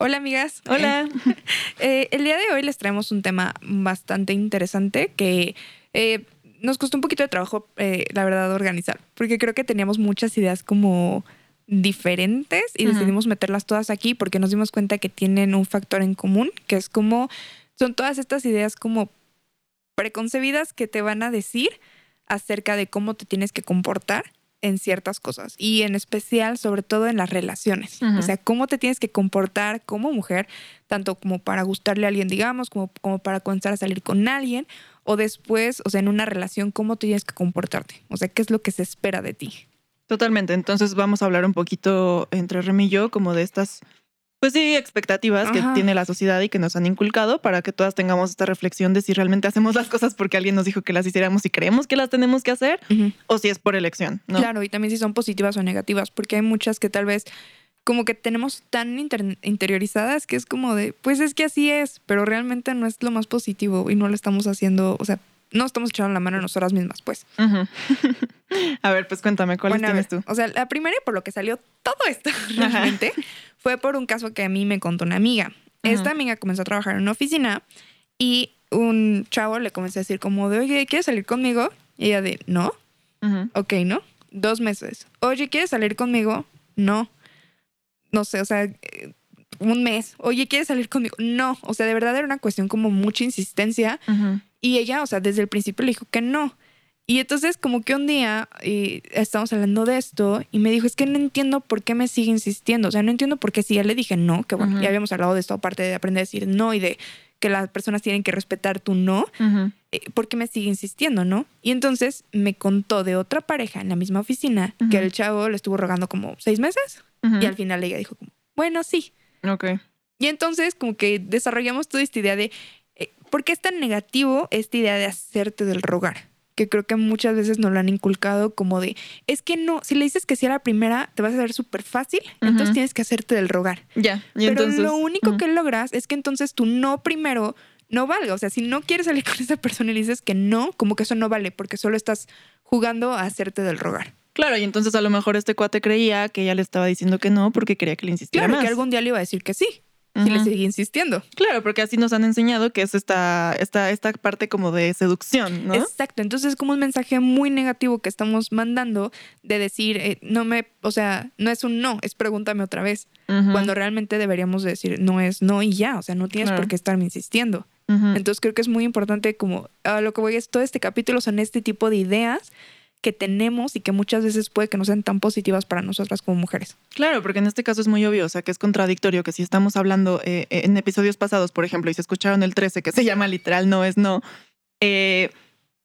Hola amigas. Hola. Eh, el día de hoy les traemos un tema bastante interesante que eh, nos costó un poquito de trabajo, eh, la verdad, organizar, porque creo que teníamos muchas ideas como diferentes y decidimos meterlas todas aquí porque nos dimos cuenta que tienen un factor en común, que es como, son todas estas ideas como preconcebidas que te van a decir acerca de cómo te tienes que comportar en ciertas cosas y en especial sobre todo en las relaciones. O sea, cómo te tienes que comportar como mujer, tanto como para gustarle a alguien, digamos, como, como para comenzar a salir con alguien o después, o sea, en una relación, cómo tienes que comportarte. O sea, qué es lo que se espera de ti. Totalmente. Entonces vamos a hablar un poquito entre Remy y yo como de estas, pues sí, expectativas que tiene la sociedad y que nos han inculcado para que todas tengamos esta reflexión de si realmente hacemos las cosas porque alguien nos dijo que las hiciéramos y creemos que las tenemos que hacer o si es por elección, ¿no? Claro, y también si son positivas o negativas, porque hay muchas que tal vez como que tenemos tan inter- interiorizadas que es como de, pues es que así es, pero realmente no es lo más positivo y no lo estamos haciendo, o sea, no estamos echando la mano a nosotras mismas, pues. A ver, pues cuéntame, ¿cuáles Bueno, tienes tú? O sea, la primera y por lo que salió todo esto realmente fue por un caso que a mí me contó una amiga. Esta amiga comenzó a trabajar en una oficina y un chavo le comenzó a decir como de, oye, ¿quieres salir conmigo? Y ella de, no. Ujú. Ok, ¿no? Dos meses. Oye, ¿quieres salir conmigo? No. No sé, o sea, eh, un mes. Oye, ¿quieres salir conmigo? No. O sea, de verdad era una cuestión como mucha insistencia. Ujú. Y ella, o sea, desde el principio le dijo que no. Y entonces como que un día eh, estábamos hablando de esto y me dijo, es que no entiendo por qué me sigue insistiendo. O sea, no entiendo por qué si ya le dije no, que bueno, ya habíamos hablado de esto aparte de aprender a decir no y de que las personas tienen que respetar tu no eh, ¿por qué me sigue insistiendo, no? Y entonces me contó de otra pareja en la misma oficina que el chavo le estuvo rogando como seis meses y al final ella dijo como, bueno, sí. Ok. Y entonces como que desarrollamos toda esta idea de, ¿por qué es tan negativo esta idea de hacerte del rogar? Que creo que muchas veces nos lo han inculcado como de, es que no, si le dices que sí a la primera, te vas a ver súper fácil, entonces tienes que hacerte del rogar. Ya. Pero entonces, lo único que logras es que entonces tu no primero no valga. O sea, si no quieres salir con esa persona y dices que no, como que eso no vale, porque solo estás jugando a hacerte del rogar. Claro, y entonces a lo mejor este cuate creía que ella le estaba diciendo que no porque quería que le insistiera Claro más. que algún día le iba a decir que sí, si le seguía insistiendo. Claro, porque así nos han enseñado que es esta, esta, esta parte como de seducción, ¿no? Exacto. Entonces es como un mensaje muy negativo que estamos mandando de decir, eh, no me, o sea, no es un no, es pregúntame otra vez. Cuando realmente deberíamos decir, no es no y ya. O sea, no tienes Claro. por qué estarme insistiendo. Entonces creo que es muy importante como a lo que voy es todo este capítulo son este tipo de ideas que tenemos y que muchas veces puede que no sean tan positivas para nosotras como mujeres. Claro, porque en este caso es muy obvio, o sea, que es contradictorio que si estamos hablando eh, eh, en episodios pasados, por ejemplo, y se escucharon el 13, que se llama literal no es no, eh,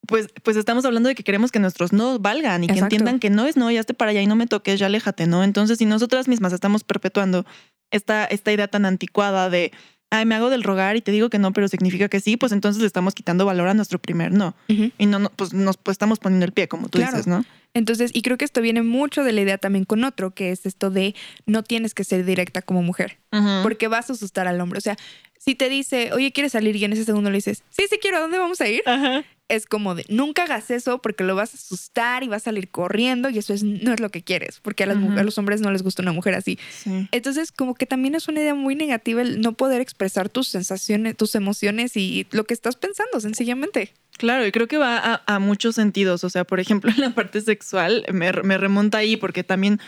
pues, pues estamos hablando de que queremos que nuestros no valgan y que entiendan que no es no, ya esté para allá y no me toques, ya aléjate, ¿no? Entonces, si nosotras mismas estamos perpetuando esta, esta idea tan anticuada de, ay, me hago del rogar y te digo que no, pero significa que sí, pues entonces le estamos quitando valor a nuestro primer no. Y no, no pues nos pues, estamos poniendo el pie, como tú Claro. dices, ¿no? Entonces, y creo que esto viene mucho de la idea también con otro, que es esto de no tienes que ser directa como mujer, porque vas a asustar al hombre. O sea, si te dice, oye, ¿quieres salir? Y en ese segundo le dices, sí, sí quiero, ¿a dónde vamos a ir? Ajá. Es como de, nunca hagas eso porque lo vas a asustar y vas a salir corriendo y eso es, no es lo que quieres, porque a, las a los hombres no les gusta una mujer así. Sí. Entonces, como que también es una idea muy negativa el no poder expresar tus sensaciones, tus emociones y lo que estás pensando, sencillamente. Claro, y creo que va a, a muchos sentidos. O sea, por ejemplo, en la parte sexual me, me remonta ahí porque también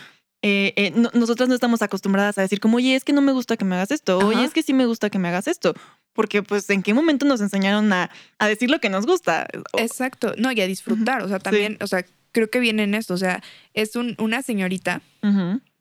eh, eh, no- nosotras no estamos acostumbradas a decir como, oye, es que no me gusta que me hagas esto, oye, Ajá. es que sí me gusta que me hagas esto. Porque pues en qué momento nos enseñaron a, a decir lo que nos gusta. Exacto. No, y a disfrutar. O sea, también, o sea, creo que viene en esto. O sea, es un- una señorita.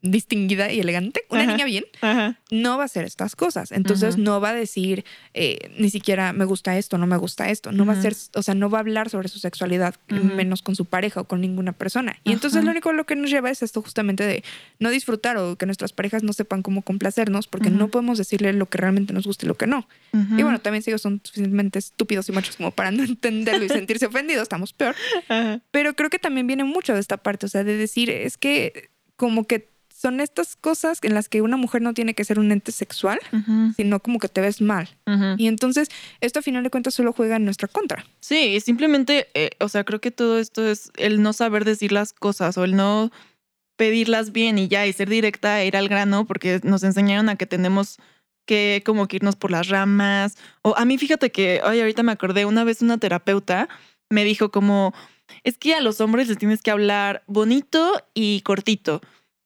Distinguida y elegante, una Ajá. niña bien, Ajá. no va a hacer estas cosas. Entonces no va a decir eh, ni siquiera me gusta esto, no me gusta esto. No va a ser, o sea, no va a hablar sobre su sexualidad, menos con su pareja o con ninguna persona. Y entonces lo único lo que nos lleva es esto justamente de no disfrutar o que nuestras parejas no sepan cómo complacernos porque no podemos decirle lo que realmente nos gusta y lo que no. Y bueno, también si ellos son suficientemente estúpidos y machos como para no entenderlo y sentirse ofendidos, estamos peor. Pero creo que también viene mucho de esta parte, o sea, de decir, es que como que son estas cosas en las que una mujer no tiene que ser un ente sexual, sino como que te ves mal. Y entonces esto a final de cuentas solo juega en nuestra contra. Sí, simplemente, eh, o sea, creo que todo esto es el no saber decir las cosas o el no pedirlas bien y ya, y ser directa e ir al grano, porque nos enseñaron a que tenemos que como que irnos por las ramas. O a mí, fíjate que, ay, ahorita me acordé, una vez una terapeuta me dijo como, es que a los hombres les tienes que hablar bonito y cortito.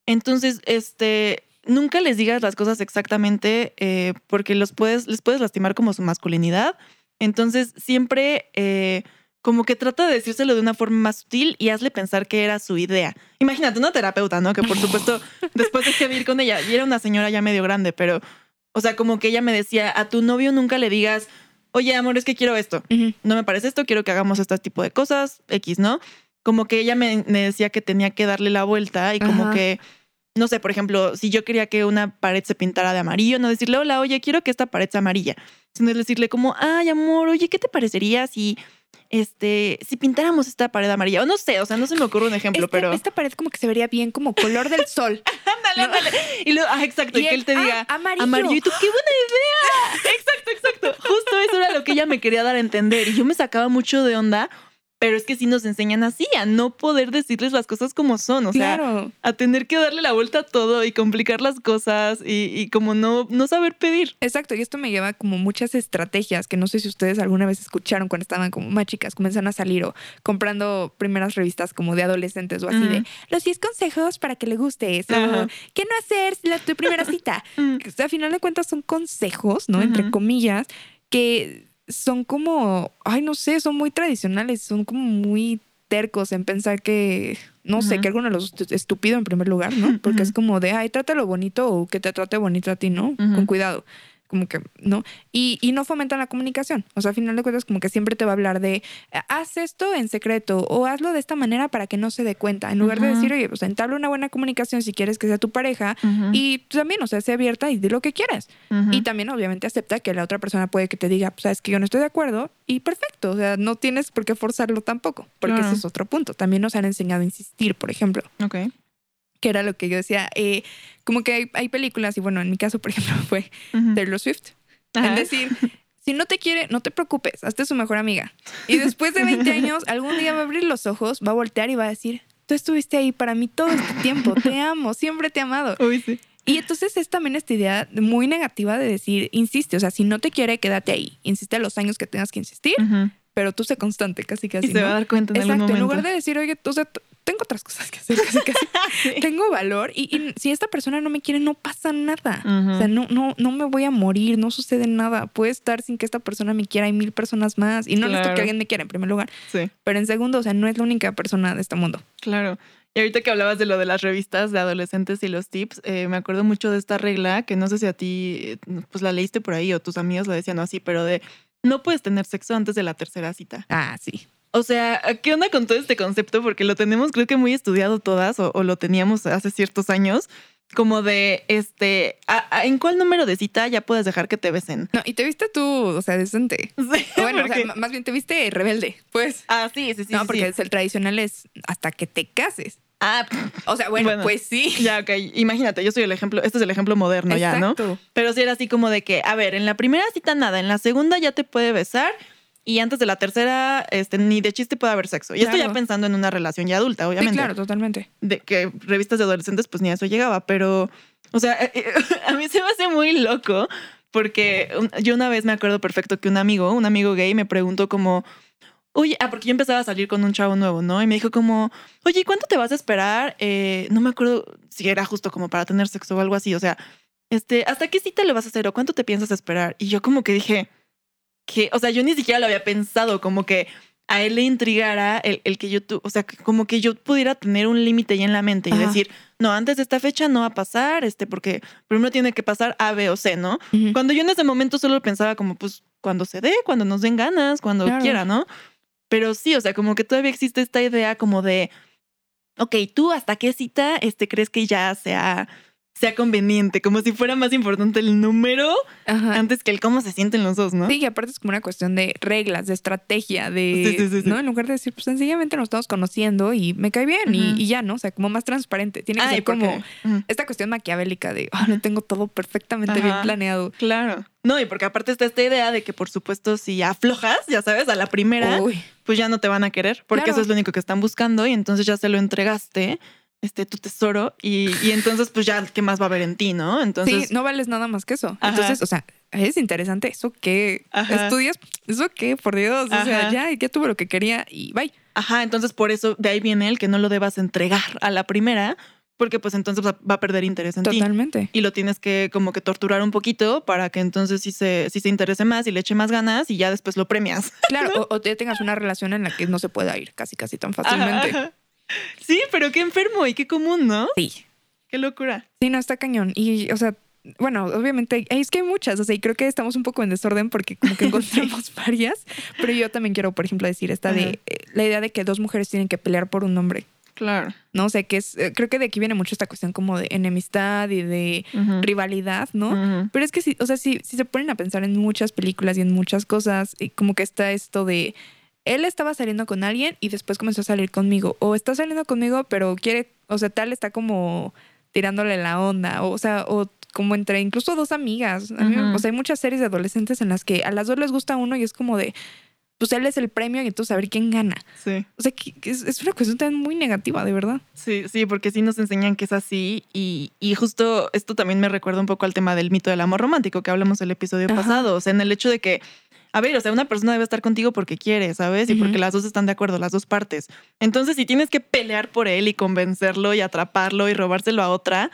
Entonces, este, nunca les digas las cosas exactamente eh, porque los puedes, les puedes lastimar como su masculinidad. Entonces, siempre eh, como que trata de decírselo de una forma más sutil y hazle pensar que era su idea. Imagínate una terapeuta, ¿no? Que por supuesto, después de ir con ella y era una señora ya medio grande, pero, o sea, como que ella me decía, a tu novio nunca le digas, oye, amor, es que quiero esto. No me parece esto, quiero que hagamos este tipo de cosas, X, ¿no? Como que ella me, me decía que tenía que darle la vuelta y como Ajá. que, no sé, por ejemplo, si yo quería que una pared se pintara de amarillo, no decirle, hola, oye, quiero que esta pared sea amarilla, sino decirle como, ay, amor, oye, ¿qué te parecería si, este, si pintáramos esta pared amarilla? O no sé, o sea, no se me ocurre un ejemplo, pero... esta pared como que se vería bien como color del sol. Ándale, ándale. Y luego, ah, exacto, y, que él te ah, diga, amarillo. amarillo. Y tú, qué buena idea. Exacto, exacto. Justo eso era lo que ella me quería dar a entender. Y yo me sacaba mucho de onda, pero es que sí nos enseñan así, a no poder decirles las cosas como son. O sea, a tener que darle la vuelta a todo y complicar las cosas y, y como no, no saber pedir. Exacto, y esto me lleva como muchas estrategias que no sé si ustedes alguna vez escucharon cuando estaban como más chicas, comenzaron a salir o comprando primeras revistas como de adolescentes o así de los 10 consejos para que le gustes o Ajá. qué no hacer la, tu primera cita. Mm. O sea, a final de cuentas son consejos, ¿no? Entre comillas, que son como, ay, no sé, son muy tradicionales, son como muy tercos en pensar que, no sé, que alguno de los est- estúpido en primer lugar, ¿no? Porque es como de, ay, trátalo bonito o que te trate bonito a ti, ¿no? Con cuidado. Como que, ¿no? Y, y no fomentan la comunicación. O sea, a final de cuentas, como que siempre te va a hablar de, haz esto en secreto o hazlo de esta manera para que no se dé cuenta. En lugar de decir, oye, pues entabla una buena comunicación si quieres que sea tu pareja Ujú, y también, o sea, sé abierta y di lo que quieras. Y también, obviamente, acepta que la otra persona puede que te diga, pues, sabes que yo no estoy de acuerdo y perfecto. O sea, no tienes por qué forzarlo tampoco, porque ese es otro punto. También nos han enseñado a insistir, por ejemplo, Ok. Que era lo que yo decía. eh, como que hay, hay películas, y bueno, en mi caso, por ejemplo, fue. Taylor Swift. Ajá. En decir, si no te quiere, no te preocupes, hazte su mejor amiga. Y después de 20 años, algún día va a abrir los ojos, va a voltear y va a decir, tú estuviste ahí para mí todo este tiempo, te amo, siempre te he amado. Uy, sí. Y entonces es también esta idea muy negativa de decir, insiste, o sea, si no te quiere, quédate ahí. Insiste los años que tengas que insistir. Pero tú sé constante, casi casi. Y se ¿no? va a dar cuenta en Exacto, algún en momento. lugar de decir, oye, o sea, tengo otras cosas que hacer, casi, casi. tengo valor y, y si esta persona no me quiere, no pasa nada. O sea, no, no, no me voy a morir, no sucede nada. Puede estar sin que esta persona me quiera, hay mil personas más. Y no necesito Claro. que alguien me quiera en primer lugar, Sí. pero en segundo, o sea, no es la única persona de este mundo. Claro. Y ahorita que hablabas de lo de las revistas de adolescentes y los tips, eh, me acuerdo mucho de esta regla que no sé si a ti eh, pues la leíste por ahí o tus amigos lo decían así, pero de no puedes tener sexo antes de la tercera cita. Ah, sí. O sea, ¿qué onda con todo este concepto? Porque lo tenemos creo que muy estudiado todas o, o lo teníamos hace ciertos años, como de, este, ¿a- a- ¿en cuál número de cita ya puedes dejar que te besen? No, y te viste tú, o sea, decente. Sí, Bueno, o sea, más bien te viste rebelde, pues. Ah, sí, sí, sí. no, sí, porque sí. el tradicional es hasta que te cases. Ah, O sea, bueno, Bueno. pues sí. ya, ok. Imagínate, yo soy el ejemplo, este es el ejemplo moderno ya, ¿no? Pero sí era así como de que, a ver, en la primera cita nada, en la segunda ya te puede besar y antes de la tercera, este, ni de chiste puede haber sexo. Y esto ya Claro. pensando en una relación ya adulta, Sí, obviamente. claro, totalmente. De que revistas de adolescentes, pues ni a eso llegaba, pero, o sea, eh, eh, a mí se me hace muy loco porque yo una vez me acuerdo perfecto que un amigo, un amigo gay me preguntó como, oye, ah, porque yo empezaba a salir con un chavo nuevo, ¿no? Y me dijo como, oye, ¿cuánto te vas a esperar? Eh, no me acuerdo si era justo como para tener sexo o algo así, o sea, este, ¿hasta qué cita le vas a hacer o cuánto te piensas esperar? Y yo como que dije, que, o sea, yo ni siquiera lo había pensado, como que a él le intrigara el, el que yo, tu- o sea, como que yo pudiera tener un límite ya en la mente y Ajá. decir, no, antes de esta fecha no va a pasar, este, porque primero tiene que pasar A, B o C, ¿no? Cuando yo en ese momento solo pensaba como, pues, cuando se dé, cuando nos den ganas, cuando Claro. quiera, ¿no? Pero sí, o sea, como que todavía existe esta idea como de, ok, tú hasta qué cita este, crees que ya sea, sea conveniente, como si fuera más importante el número Ajá. antes que el cómo se sienten los dos, ¿no? Sí, y aparte es como una cuestión de reglas, de estrategia, de, Sí, sí, sí. ¿no? En lugar de decir, pues sencillamente nos estamos conociendo y me cae bien y, ya, ¿no? O sea, como más transparente. Tiene que Ay, ser como esta cuestión maquiavélica de, ah, lo tengo todo perfectamente bien planeado. Claro. No, y porque aparte está esta idea de que, por supuesto, si aflojas, ya sabes, a la primera, Uy, pues ya no te van a querer, porque Claro. eso es lo único que están buscando y entonces ya se lo entregaste, este, tu tesoro, y, y entonces pues ya, ¿qué más va a haber en ti, no? Entonces, sí, no vales nada más que eso. Ajá. Entonces, o sea, es interesante. ¿Eso qué? Ajá. ¿Estudias? ¿Eso qué? Por Dios. O sea, ya, ya tuve lo que quería y bye. ajá, entonces por eso de ahí viene el que no lo debas entregar a la primera, porque pues entonces va a perder interés en ti. Totalmente. Y lo tienes que como que torturar un poquito para que entonces sí se, sí se interese más y le eche más ganas y ya después lo premias. Claro, o, o te tengas una relación en la que no se pueda ir casi, casi tan fácilmente. Ajá. Sí, pero qué enfermo y qué común, ¿no? Sí. Qué locura. Sí, no, está cañón. Y, o sea, bueno, obviamente, es que hay muchas, o sea, y creo que estamos un poco en desorden porque como que encontramos varias, pero yo también quiero, por ejemplo, decir esta de eh, la idea de que dos mujeres tienen que pelear por un hombre, Claro. ¿no? O sea, que es, eh, creo que de aquí viene mucho esta cuestión como de enemistad y de rivalidad, ¿no? Pero es que sí, o sea, si, si se ponen a pensar en muchas películas y en muchas cosas, y como que está esto de él estaba saliendo con alguien y después comenzó a salir conmigo, o está saliendo conmigo, pero quiere, o sea, tal está como tirándole la onda, o, o sea, o como entre incluso dos amigas. O sea, hay muchas series de adolescentes en las que a las dos les gusta uno y es como de, pues él es el premio y entonces a ver quién gana. Sí. O sea, que- es, es una cuestión también muy negativa, de verdad. Sí, sí, porque sí nos enseñan que es así y, y justo esto también me recuerda un poco al tema del mito del amor romántico que hablamos el episodio Ajá. pasado, o sea, en el hecho de que, a ver, o sea, una persona debe estar contigo porque quiere, ¿sabes? Y porque las dos están de acuerdo, las dos partes. Entonces, si tienes que pelear por él y convencerlo y atraparlo y robárselo a otra,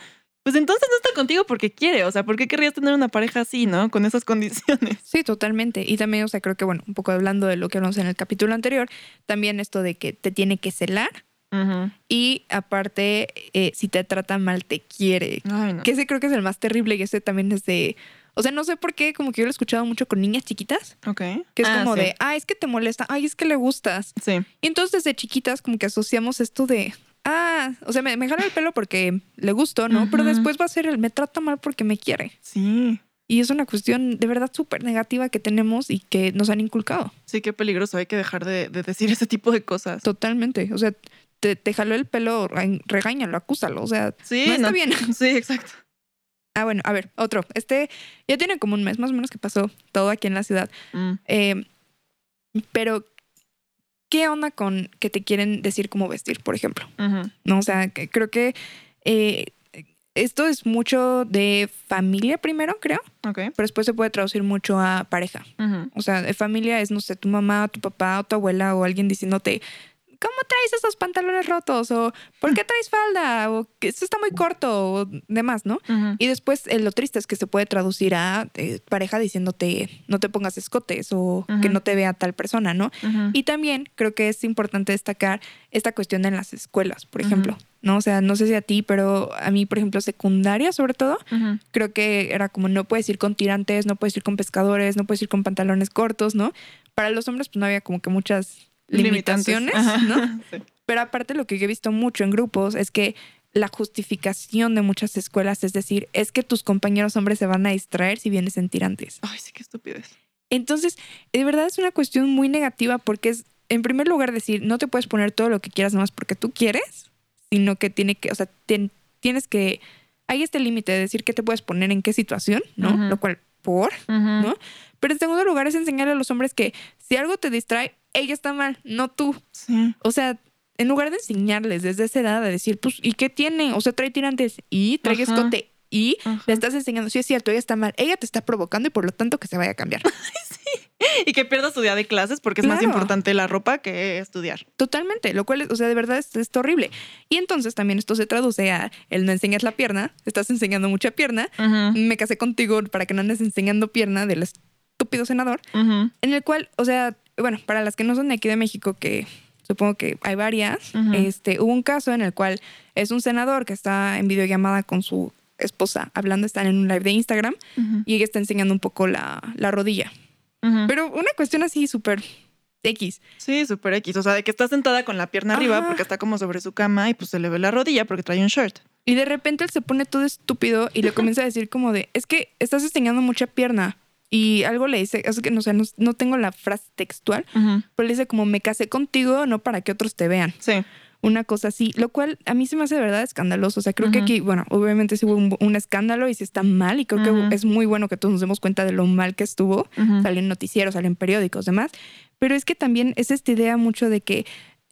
pues entonces no está contigo porque quiere, o sea, ¿por qué querrías tener una pareja así, no? Con esas condiciones. Sí, totalmente. Y también, o sea, creo que, bueno, un poco hablando de lo que hablamos en el capítulo anterior, también esto de que te tiene que celar Ujú. y aparte, eh, si te trata mal, te quiere. Ay, no. Que ese creo que es el más terrible y ese también es de... O sea, no sé por qué, como que yo lo he escuchado mucho con niñas chiquitas, Ok. que es Ah, como sí. de, ah, es que te molesta, ay, es que le gustas. Sí. Y entonces desde chiquitas como que asociamos esto de, ah, o sea, me, me jala el pelo porque le gusto, ¿no? Pero después va a ser el, me trata mal porque me quiere. Sí. Y es una cuestión de verdad súper negativa que tenemos y que nos han inculcado. Sí, qué peligroso. Hay que dejar de, de decir ese tipo de cosas. Totalmente. O sea, te, te jaló el pelo, re- regáñalo, acúsalo. O sea, Sí, no está no- bien. Sí, exacto. Ah, bueno, a ver, otro. Este ya tiene como un mes más o menos que pasó todo aquí en la ciudad. Mm. Eh, pero, ¿qué onda con que te quieren decir cómo vestir, por ejemplo? No, o sea, que creo que eh, esto es mucho de familia primero, creo, Ok. pero después se puede traducir mucho a pareja. O sea, familia es, no sé, tu mamá, tu papá o tu abuela o alguien diciéndote, ¿cómo traes esos pantalones rotos? O ¿por qué traes falda? O que esto está muy corto o demás, ¿no? Y después eh, lo triste es que se puede traducir a eh, pareja diciéndote, no te pongas escotes o que no te vea tal persona, ¿no? Y también creo que es importante destacar esta cuestión en las escuelas, por ejemplo. ¿no? O sea, no sé si a ti, pero a mí, por ejemplo, secundaria sobre todo, creo que era como no puedes ir con tirantes, no puedes ir con pescadores, no puedes ir con pantalones cortos, ¿no? Para los hombres pues no había como que muchas. Limitaciones. ¿no? Sí. Pero aparte lo que yo he visto mucho en grupos es que la justificación de muchas escuelas es decir, es que tus compañeros hombres se van a distraer si vienes en tirantes. Ay, sí, qué estupidez. Entonces, de verdad es una cuestión muy negativa porque es, en primer lugar, decir, no te puedes poner todo lo que quieras nomás porque tú quieres, sino que tiene que, o sea, tien- tienes que, hay este límite de decir qué te puedes poner en qué situación, ¿no? Lo cual, por, ¿No? ¿no? Pero en segundo lugar es enseñarle a los hombres que si algo te distrae, ella está mal, no tú. Sí. O sea, en lugar de enseñarles desde esa edad a decir, pues, ¿y qué tiene? O sea, trae tirantes y trae Ajá. escote y Ajá. le estás enseñando, sí es cierto, ella está mal, ella te está provocando y por lo tanto que se vaya a cambiar. Y que pierdas su día de clases porque es más importante la ropa que estudiar. Totalmente, lo cual, es- o sea, de verdad es, es horrible. Y entonces también esto se traduce a el no enseñas la pierna, estás enseñando mucha pierna, me casé contigo para que no andes enseñando pierna del estúpido senador, en el cual, o sea, bueno, para las que no son de aquí de México, que supongo que hay varias, este, hubo un caso en el cual es un senador que está en videollamada con su esposa hablando, están en un live de Instagram y ella está enseñando un poco la, la rodilla. Pero una cuestión así súper X. Sí, súper X. O sea, de que está sentada con la pierna arriba porque está como sobre su cama y pues se le ve la rodilla porque trae un short. Y de repente él se pone todo estúpido y le comienza a decir como de, es que estás enseñando mucha pierna. Y algo le dice, es que no sé, no, no tengo la frase textual, pero le dice como me casé contigo no para que otros te vean. Sí. Una cosa así, lo cual a mí se me hace de verdad escandaloso. O sea, creo que aquí, bueno, obviamente sí hubo un, un escándalo y sí está mal y creo que es muy bueno que todos nos demos cuenta de lo mal que estuvo. Salen noticieros, salen periódicos, demás. Pero es que también es esta idea mucho de que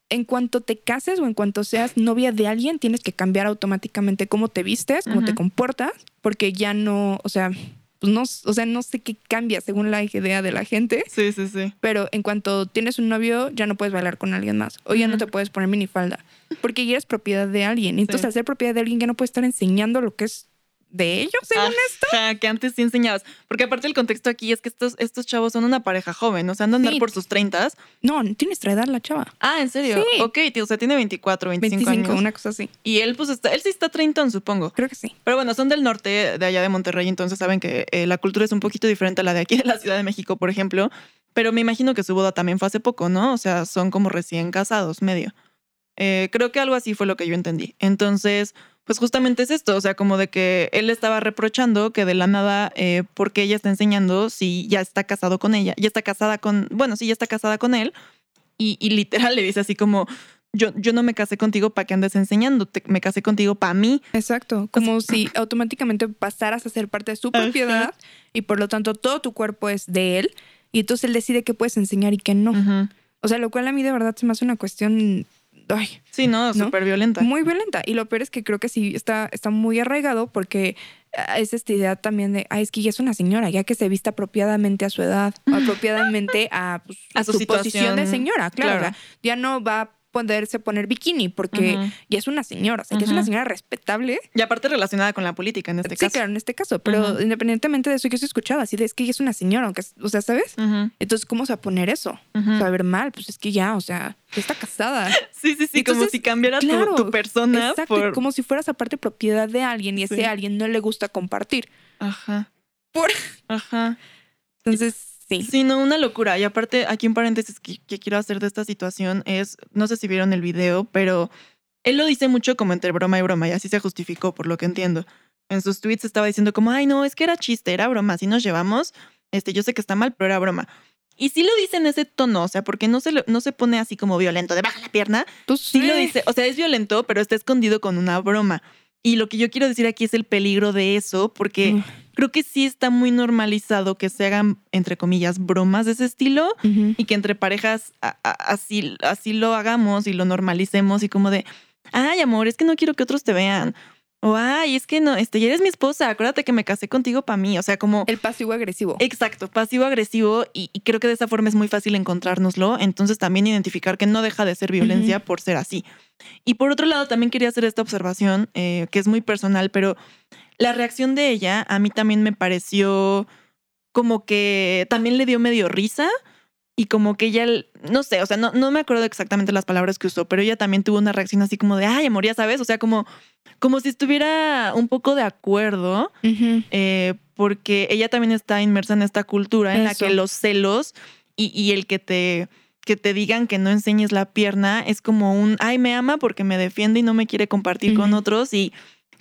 en cuanto te cases o en cuanto seas novia de alguien, tienes que cambiar automáticamente cómo te vistes, cómo te comportas, porque ya no, o sea, pues no, o sea, no sé qué cambia según la idea de la gente. Sí, sí, sí. Pero en cuanto tienes un novio, ya no puedes bailar con alguien más. O ya no te puedes poner minifalda. Porque ya eres propiedad de alguien. Entonces, Sí. al ser propiedad de alguien, ya no puedes estar enseñando lo que es de ellos, según esto. Ajá, que antes sí enseñabas. Porque aparte el contexto aquí es que estos, estos chavos son una pareja joven, o sea, andan Sí. por sus 30. No, no tienes nuestra edad la chava. Ah, ¿en serio? Sí. Ok, tío, o sea, tiene 24, 25, 25, años. una cosa así. Y él, pues, está, él sí está 30, supongo. Creo que sí. Pero bueno, son del norte, de allá de Monterrey, entonces saben que eh, la cultura es un poquito diferente a la de aquí de la Ciudad de México, por ejemplo. Pero me imagino que su boda también fue hace poco, ¿no? O sea, son como recién casados, medio. Eh, creo que algo así fue lo que yo entendí. Entonces, pues justamente es esto, o sea, como de que él le estaba reprochando que de la nada, eh, porque ella está enseñando si ya está casado con ella, ya está casada con, bueno, sí, ya está casada con él, y, y literal le dice así como, yo, yo no me casé contigo para que andes enseñando, te- me casé contigo para mí. Exacto. Como si automáticamente pasaras a ser parte de su Ajá. propiedad y por lo tanto todo tu cuerpo es de él. Y entonces él decide qué puedes enseñar y qué no. O sea, lo cual a mí de verdad se me hace una cuestión ay, Sí, no, ¿No? súper violenta. muy violenta. Y lo peor es que creo que sí está, está muy arraigado porque ah, es esta idea también de, ay, es que ya es una señora, ya que se vista apropiadamente a su edad, apropiadamente a, pues, A su posición de señora, claro. claro. o sea, ya no va poderse poner bikini porque ya es una señora, o sea, ya es una señora respetable. Y aparte relacionada con la política en este sí, caso. claro, en este caso, pero independientemente de eso, yo sí he escuchado así de, es que ella es una señora, aunque, o sea, ¿sabes? Entonces, ¿cómo se va a poner eso? O sea, a ver mal, pues es que ya, o sea, está casada. Sí, sí, sí, como Entonces, si cambiara tu- claro, tu, persona Exacto, por... como si fueras aparte propiedad de alguien y ese Sí. alguien no le gusta compartir. Ajá. Por- Ajá. Entonces, sí. Sí, no, una locura. Y aparte, aquí un paréntesis que, que quiero hacer de esta situación es, no sé si vieron el video, pero él lo dice mucho como entre broma y broma y así se justificó, por lo que entiendo. En sus tweets estaba diciendo como, ay, no, es que era chiste, era broma, así nos llevamos. Este, yo sé que está mal, pero era broma. Y sí lo dice en ese tono, o sea, porque no se, lo- no se pone así como violento, de baja la pierna, sí lo dice, o sea, es violento, pero está escondido con una broma. Y lo que yo quiero decir aquí es el peligro de eso, porque Mm. Creo que sí está muy normalizado que se hagan, entre comillas, bromas de ese estilo y que entre parejas a- a- así, así lo hagamos y lo normalicemos y como de, ay, amor, es que no quiero que otros te vean. O, ay, es que no, este, ya eres mi esposa, acuérdate que me casé contigo para mí. O sea, como... El pasivo agresivo. Exacto, pasivo-agresivo y, y creo que de esa forma es muy fácil encontrárnoslo, entonces también identificar que no deja de ser violencia por ser así. Y por otro lado, también quería hacer esta observación, eh, que es muy personal, pero la reacción de ella a mí también me pareció como que también le dio medio risa y como que ella, no sé, o sea, no, no me acuerdo exactamente las palabras que usó, pero ella también tuvo una reacción así como de, ay, amor, ya sabes, o sea, como, como si estuviera un poco de acuerdo eh, porque ella también está inmersa en esta cultura en la que los celos y, y el que te que te digan que no enseñes la pierna es como un ay me ama porque me defiende y no me quiere compartir con otros y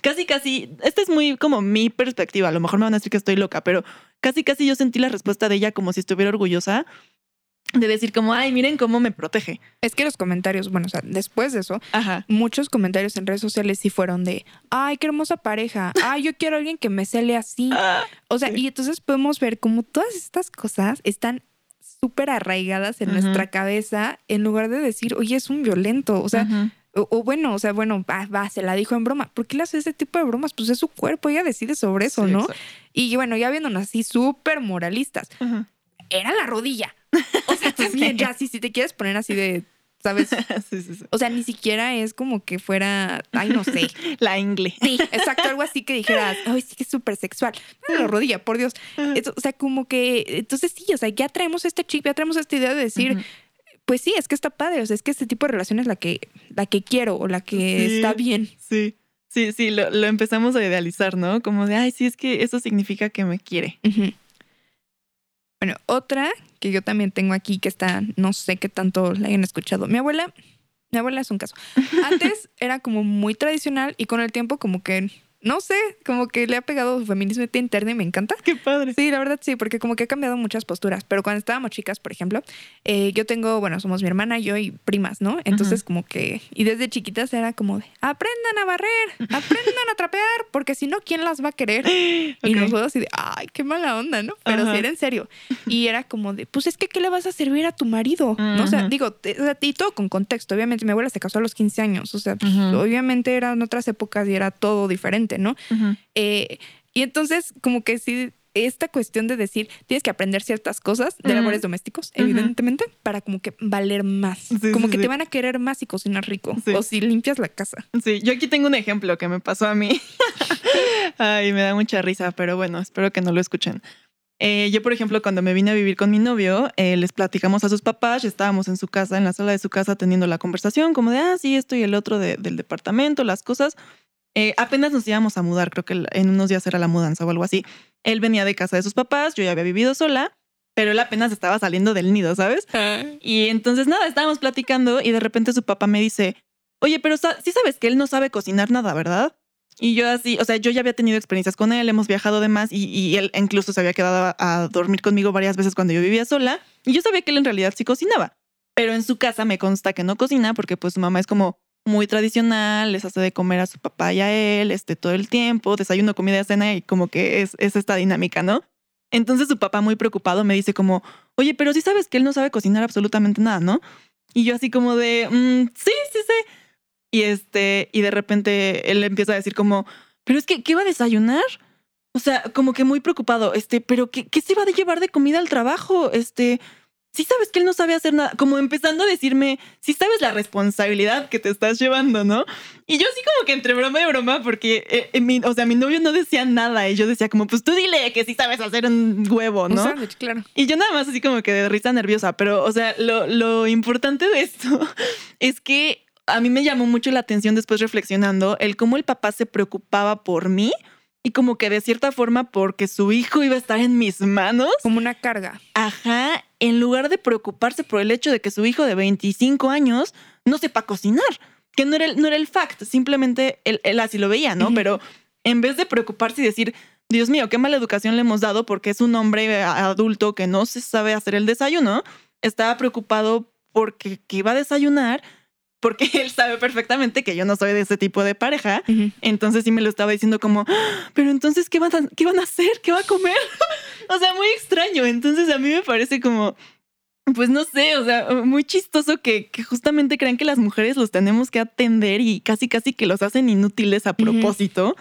casi casi esta es muy como mi perspectiva a lo mejor me van a decir que estoy loca pero casi casi yo sentí la respuesta de ella como si estuviera orgullosa de decir como ay miren cómo me protege Es que los comentarios, bueno, o sea, después de eso, ajá muchos comentarios en redes sociales sí fueron de, ay, qué hermosa pareja, ay, yo quiero a alguien que me cele así. Ah, O sea, sí. y entonces podemos ver cómo todas estas cosas están súper arraigadas en nuestra cabeza en lugar de decir, oye, es un violento. O sea. O, o bueno, o sea, bueno, va, va, se la dijo en broma. ¿Por qué le hace ese tipo de bromas? Pues es su cuerpo, ella decide sobre eso, Sí, ¿no? exacto. Y bueno, ya viéndonos así súper moralistas, era la rodilla. O sea, también ya, sí, si te quieres poner así de ¿sabes? sí, sí, sí. O sea, ni siquiera es como que fuera, ay, no sé. La ingle. Sí, exacto, algo así que dijeras, ay, sí que es súper sexual. No, la rodilla, por Dios. Eso, o sea, como que, entonces sí, o sea, ya traemos este chip, ya traemos esta idea de decir. Pues sí, es que está padre, o sea, es que este tipo de relación es la que, la que quiero o la que Sí. está bien. Sí, sí, sí, lo, lo empezamos a idealizar, ¿no? Como de, ay, sí, es que eso significa que me quiere. Bueno, otra que yo también tengo aquí que está, no sé qué tanto la hayan escuchado. Mi abuela, mi abuela es un caso. Antes era como muy tradicional y con el tiempo como que, no sé, como que le ha pegado su feminismo interno y me encanta. Qué padre. Sí, la verdad sí, porque como que ha cambiado muchas posturas. Pero cuando estábamos chicas, por ejemplo, eh, yo tengo, bueno, somos mi hermana, yo y primas, ¿no? Entonces como que, y desde chiquitas era como de, aprendan a barrer, aprendan a trapear, porque si no, ¿quién las va a querer? Y nosotros así de, ay, qué mala onda, ¿no? Pero Ajá. sí era en serio. Y era como de, pues es que, ¿qué le vas a servir a tu marido? ¿No? O sea, digo, y todo con contexto. Obviamente, mi abuela se casó a los 15 años. O sea, pues, obviamente eran otras épocas y era todo diferente, ¿no? Eh, y entonces, como que sí, esta cuestión de decir, tienes que aprender ciertas cosas de labores domésticos, evidentemente, para como que valer más. Sí, como sí, que sí. te van a querer más si cocinas rico o si limpias la casa. Sí, yo aquí tengo un ejemplo que me pasó a mí. Ay, me da mucha risa, pero bueno, espero que no lo escuchen. Eh, yo, por ejemplo, cuando me vine a vivir con mi novio, eh, les platicamos a sus papás, estábamos en su casa, en la sala de su casa, teniendo la conversación, como de, ah, sí, esto y el otro de- del departamento, las cosas. Eh, apenas nos íbamos a mudar, creo que en unos días era la mudanza o algo así. Él venía de casa de sus papás, yo ya había vivido sola, pero él apenas estaba saliendo del nido, ¿sabes? Y entonces nada, estábamos platicando y de repente su papá me dice, oye, pero sí sabes que él no sabe cocinar nada, ¿verdad? Y yo así, o sea, yo ya había tenido experiencias con él, hemos viajado de más y, y él incluso se había quedado a, a dormir conmigo varias veces cuando yo vivía sola. Y yo sabía que él en realidad sí cocinaba, pero en su casa me consta que no cocina porque pues su mamá es como muy tradicional, les hace de comer a su papá y a él este, todo el tiempo, desayuno, comida, cena y como que es, es esta dinámica, ¿no? Entonces su papá muy preocupado me dice como, oye, pero sí sabes que él no sabe cocinar absolutamente nada, ¿no? Y yo así como de, "Mm, sí, sí. Y este, y de repente él empieza a decir como, pero es que, ¿qué va a desayunar? O sea, como que muy preocupado, este, pero ¿qué, qué se va a llevar de comida al trabajo? Este, sí sabes que él no sabe hacer nada, como empezando a decirme, sí sabes la responsabilidad que te estás llevando, ¿no? Y yo así como que entre broma y broma, porque, eh, eh, mi- o sea, mi novio no decía nada y yo decía como, pues tú dile que sí sabes hacer un huevo, Un ¿no? sándwich, claro. Y yo nada más así como que de risa nerviosa, pero o sea, lo, lo importante de esto es que a mí me llamó mucho la atención después reflexionando el cómo el papá se preocupaba por mí y como que de cierta forma porque su hijo iba a estar en mis manos, Como una carga. ajá, en lugar de preocuparse por el hecho de que su hijo de 25 años no sepa cocinar, que no era el, no era el fact, simplemente él, él así lo veía, ¿no? Pero en vez de preocuparse y decir, Dios mío, qué mala educación le hemos dado porque es un hombre adulto que no se sabe hacer el desayuno, estaba preocupado porque que iba a desayunar, porque él sabe perfectamente que yo no soy de ese tipo de pareja. Entonces sí me lo estaba diciendo como, "Ah, pero entonces, ¿qué van a, qué van a hacer? ¿Qué va a comer? o sea, muy extraño. Entonces a mí me parece como, pues no sé, o sea, muy chistoso que, que justamente crean que las mujeres los tenemos que atender y casi, casi que los hacen inútiles a propósito,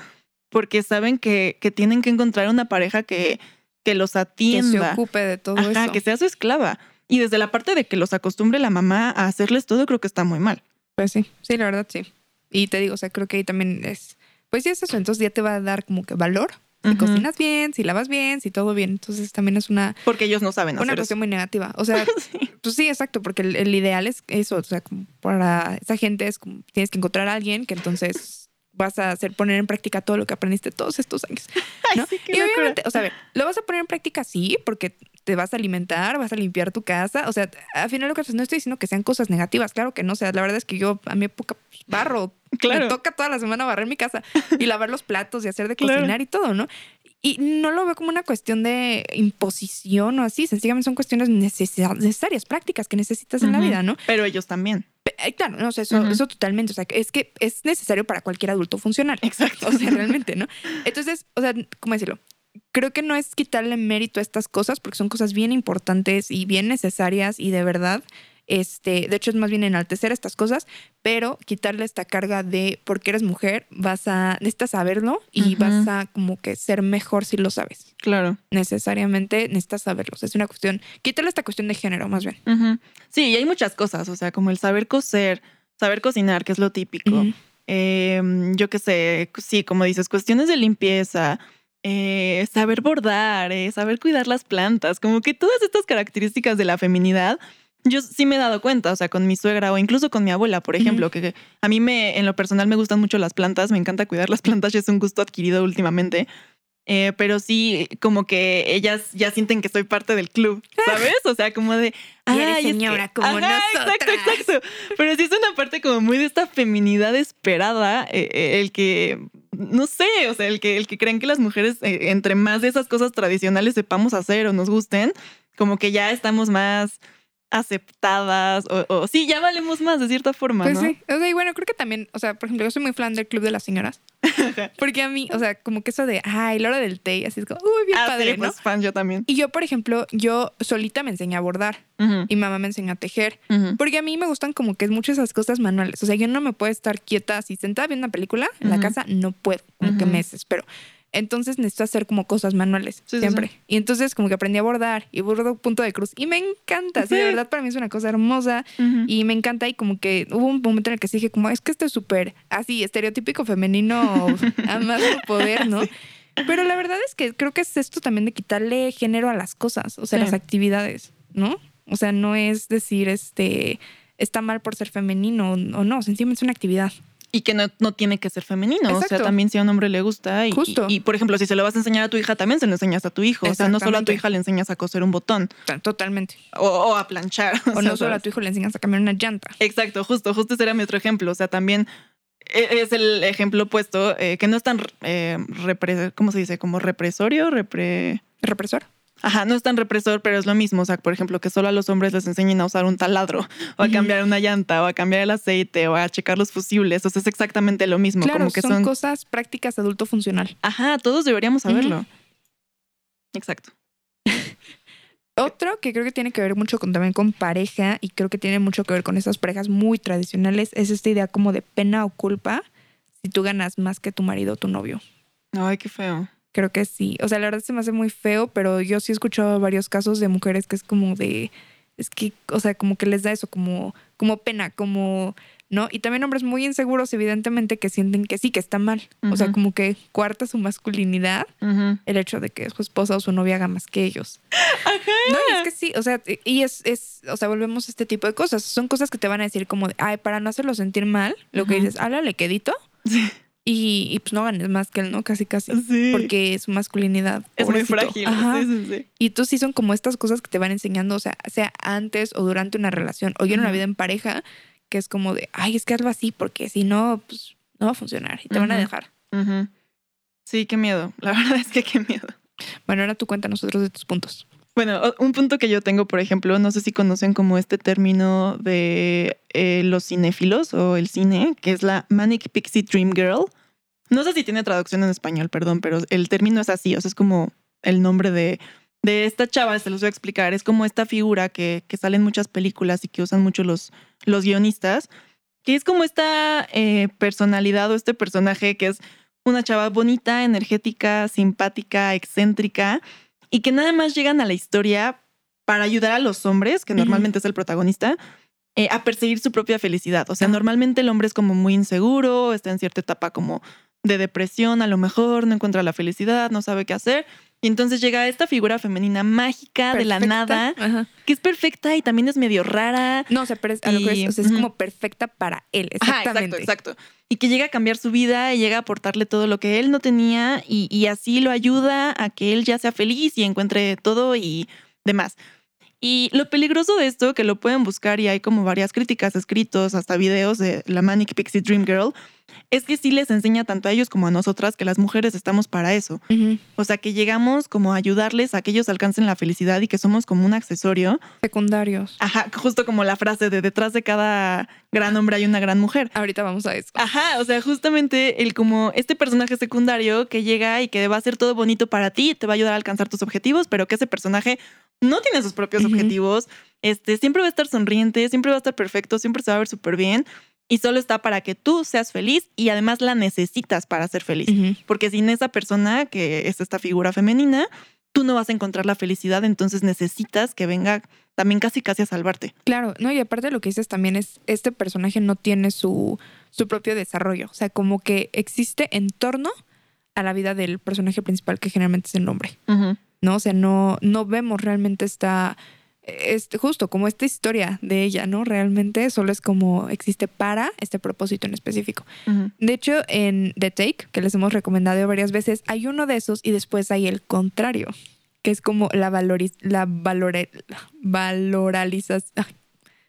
porque saben que, que tienen que encontrar una pareja que, que los Que se atienda. ocupe de todo Ajá, eso. que sea su esclava. Y desde la parte de que los acostumbre la mamá a hacerles todo, creo que está muy mal. Pues sí, sí, la verdad sí. Y te digo, o sea, creo que ahí también es, pues sí es eso, entonces ya te va a dar como que valor. Si cocinas bien, si lavas bien, si todo bien. Entonces también es una, Porque ellos no saben una hacer cuestión eso. muy negativa. O sea, pues sí, exacto, porque el, el ideal es eso. O sea, como para esa gente es como tienes que encontrar a alguien que entonces vas a hacer poner en práctica todo lo que aprendiste todos estos años. ¿no? sí, qué y obviamente, o sea, a ver, lo vas a poner en práctica sí, porque te vas a alimentar, vas a limpiar tu casa. O sea, al final lo que no estoy diciendo que sean cosas negativas, claro que no. O sea, la verdad es que yo a mi época barro. Claro. Me toca toda la semana barrer mi casa y lavar los platos y hacer de Claro. cocinar y todo, ¿no? Y no lo veo como una cuestión de imposición o así, sencillamente son cuestiones necesa- necesarias, prácticas que necesitas en la vida, ¿no? Pero ellos también. Eh, Claro, no, o sea, eso, Ujú. eso totalmente, o sea, es que es necesario para cualquier adulto funcional. Exacto. O sea, realmente, ¿no? Entonces, o sea, ¿cómo decirlo? Creo que no es quitarle mérito a estas cosas porque son cosas bien importantes y bien necesarias y de verdad este, de hecho es más bien enaltecer estas cosas, pero quitarle esta carga de porque eres mujer, vas a, necesitas saberlo y vas a como que ser mejor si lo sabes. Claro. Necesariamente necesitas saberlo. O sea, es una cuestión, quítale esta cuestión de género más bien. Sí, y hay muchas cosas, o sea, como el saber coser, saber cocinar, que es lo típico. Eh, yo qué sé, sí, como dices, cuestiones de limpieza, eh, saber bordar, eh, saber cuidar las plantas, como que todas estas características de la feminidad, yo sí me he dado cuenta, o sea, con mi suegra o incluso con mi abuela, por ejemplo, que a mí me, en lo personal me gustan mucho las plantas, me encanta cuidar las plantas, es un gusto adquirido últimamente. Eh, pero sí, como que ellas ya sienten que soy parte del club, ¿sabes? O sea, como de. Eres "Ay, es que-". señora como Ajá, Exacto, nosotras. exacto. Pero sí es una parte como muy de esta feminidad esperada, eh, eh, el que, no sé, o sea, el que, el que creen que las mujeres, eh, entre más de esas cosas tradicionales sepamos hacer o nos gusten, como que ya estamos más aceptadas o, o sí, ya valemos más de cierta forma, Pues ¿no? sí, o sea, y bueno, creo que también, o sea, por ejemplo, yo soy muy fan del club de las señoras. Porque a mí, o sea, como que eso de, ay, la hora del té, así es como, uy, bien Ah, padre, sí, ¿no? pues fan yo también. Y yo, por ejemplo, yo solita me enseñé a bordar y mamá me enseñó a tejer. Porque a mí me gustan como que es mucho esas cosas manuales. O sea, yo no me puedo estar quieta así sentada viendo una película en la casa, no puedo, como que me desespero. Entonces necesito hacer como cosas manuales, Sí, sí, siempre. sí. Y entonces como que aprendí a bordar y bordo punto de cruz. Y me encanta, sí, de Sí. verdad para mí es una cosa hermosa. Ujú. Y me encanta y como que hubo un momento en el que sí dije como, es que esto es súper así, estereotípico femenino a más poder, ¿no? Pero la verdad es que creo que es esto también de quitarle género a las cosas, o sea, Sí. las actividades, ¿no? O sea, no es decir, este, está mal por ser femenino o no, sencillamente es una actividad. Y que no, no tiene que ser femenino. O sea, también si a un hombre le gusta. Y, Justo. y, y, por ejemplo, si se lo vas a enseñar a tu hija, también se lo enseñas a tu hijo. O sea, no solo a tu hija le enseñas a coser un botón Ta- Totalmente. o, o a planchar. O sea, no solo a tu hijo le enseñas a cambiar una llanta. Exacto, justo, justo ese era mi otro ejemplo. O sea, también e- es el ejemplo opuesto, eh, que no es tan, eh, repre- ¿cómo se dice? Como represorio, repre... ¿Represor? Ajá, no es tan represor, pero es lo mismo. O sea, por ejemplo, que solo a los hombres les enseñen a usar un taladro, o a cambiar una llanta, o a cambiar el aceite, o a checar los fusibles. O sea, es exactamente lo mismo. Claro, como que son, son. cosas prácticas adulto funcional. Ajá, todos deberíamos saberlo. Exacto. Otro que creo que tiene que ver mucho con, también con pareja y creo que tiene mucho que ver con esas parejas muy tradicionales es esta idea como de pena o culpa si tú ganas más que tu marido o tu novio. Ay, qué feo. Creo que sí. O sea, la verdad se me hace muy feo, pero yo sí he escuchado varios casos de mujeres que es como de, es que, o sea, como que les da eso, como, como pena, como, ¿no? Y también hombres muy inseguros, evidentemente, que sienten que sí, que está mal. O sea, como que cuarta su masculinidad el hecho de que su esposa o su novia haga más que ellos. No, y es que sí, o sea, y es, es, o sea, volvemos a este tipo de cosas. Son cosas que te van a decir como de, ay, para no hacerlo sentir mal, lo que dices, háblale quedito Sí. Y, y pues no ganes más que él, ¿no? Casi, casi. Sí. Porque su masculinidad es muy frágil. Ajá. Sí, sí, sí. Y tú sí son como estas cosas que te van enseñando, o sea, sea antes o durante una relación o ya en una vida en pareja, que es como de, ay, es que hazlo así, porque si no, pues no va a funcionar y te van a dejar. Ujú. Sí, qué miedo. La verdad es que qué miedo. Bueno, ahora tú cuéntanos otros de tus puntos. Bueno, un punto que yo tengo, por ejemplo, no sé si conocen como este término de eh, los cinéfilos o el cine, que es la Manic Pixie Dream Girl. No sé si tiene traducción en español, perdón, pero el término es así, o sea, es como el nombre de, de esta chava, se los voy a explicar, es como esta figura que, que sale en muchas películas y que usan mucho los, los guionistas, que es como esta eh, personalidad o este personaje que es una chava bonita, energética, simpática, excéntrica, y que nada más llegan a la historia para ayudar a los hombres, que normalmente es el protagonista, eh, a perseguir su propia felicidad. O sea, Ah. normalmente el hombre es como muy inseguro, está en cierta etapa como de depresión, a lo mejor no encuentra la felicidad, no sabe qué hacer. Y entonces llega esta figura femenina mágica de la nada, Ajá. que es perfecta y también es medio rara. No, o sea, pero es, a lo que Y- es, o sea, es ujú. como perfecta para él, Ajá, exactamente. exacto, exacto. Y que llega a cambiar su vida y llega a aportarle todo lo que él no tenía y, y así lo ayuda a que él ya sea feliz y encuentre todo y demás. Y lo peligroso de esto, que lo pueden buscar y hay como varias críticas escritos, hasta videos de la Manic Pixie Dream Girl, es que sí les enseña tanto a ellos como a nosotras que las mujeres estamos para eso. O sea, que llegamos como a ayudarles a que ellos alcancen la felicidad y que somos como un accesorio. Secundarios. Ajá, justo como la frase de detrás de cada gran hombre hay una gran mujer. Ahorita vamos a eso. Ajá, o sea, justamente el como este personaje secundario que llega y que va a hacer todo bonito para ti, te va a ayudar a alcanzar tus objetivos, pero que ese personaje no tiene sus propios objetivos, este, siempre va a estar sonriente, siempre va a estar perfecto, siempre se va a ver súper bien y solo está para que tú seas feliz y además la necesitas para ser feliz. Porque sin esa persona, que es esta figura femenina, tú no vas a encontrar la felicidad, entonces necesitas que venga también casi casi a salvarte. Claro, no, y aparte lo que dices también es, este personaje no tiene su, su propio desarrollo, o sea, como que existe en torno a la vida del personaje principal, que generalmente es el hombre, ¿no? O sea, no, no vemos realmente esta, este, justo como esta historia de ella, ¿no? Realmente solo es como existe para este propósito en específico. De hecho, en The Take, que les hemos recomendado varias veces, hay uno de esos y después hay el contrario, que es como la, valoriz la valore valoralización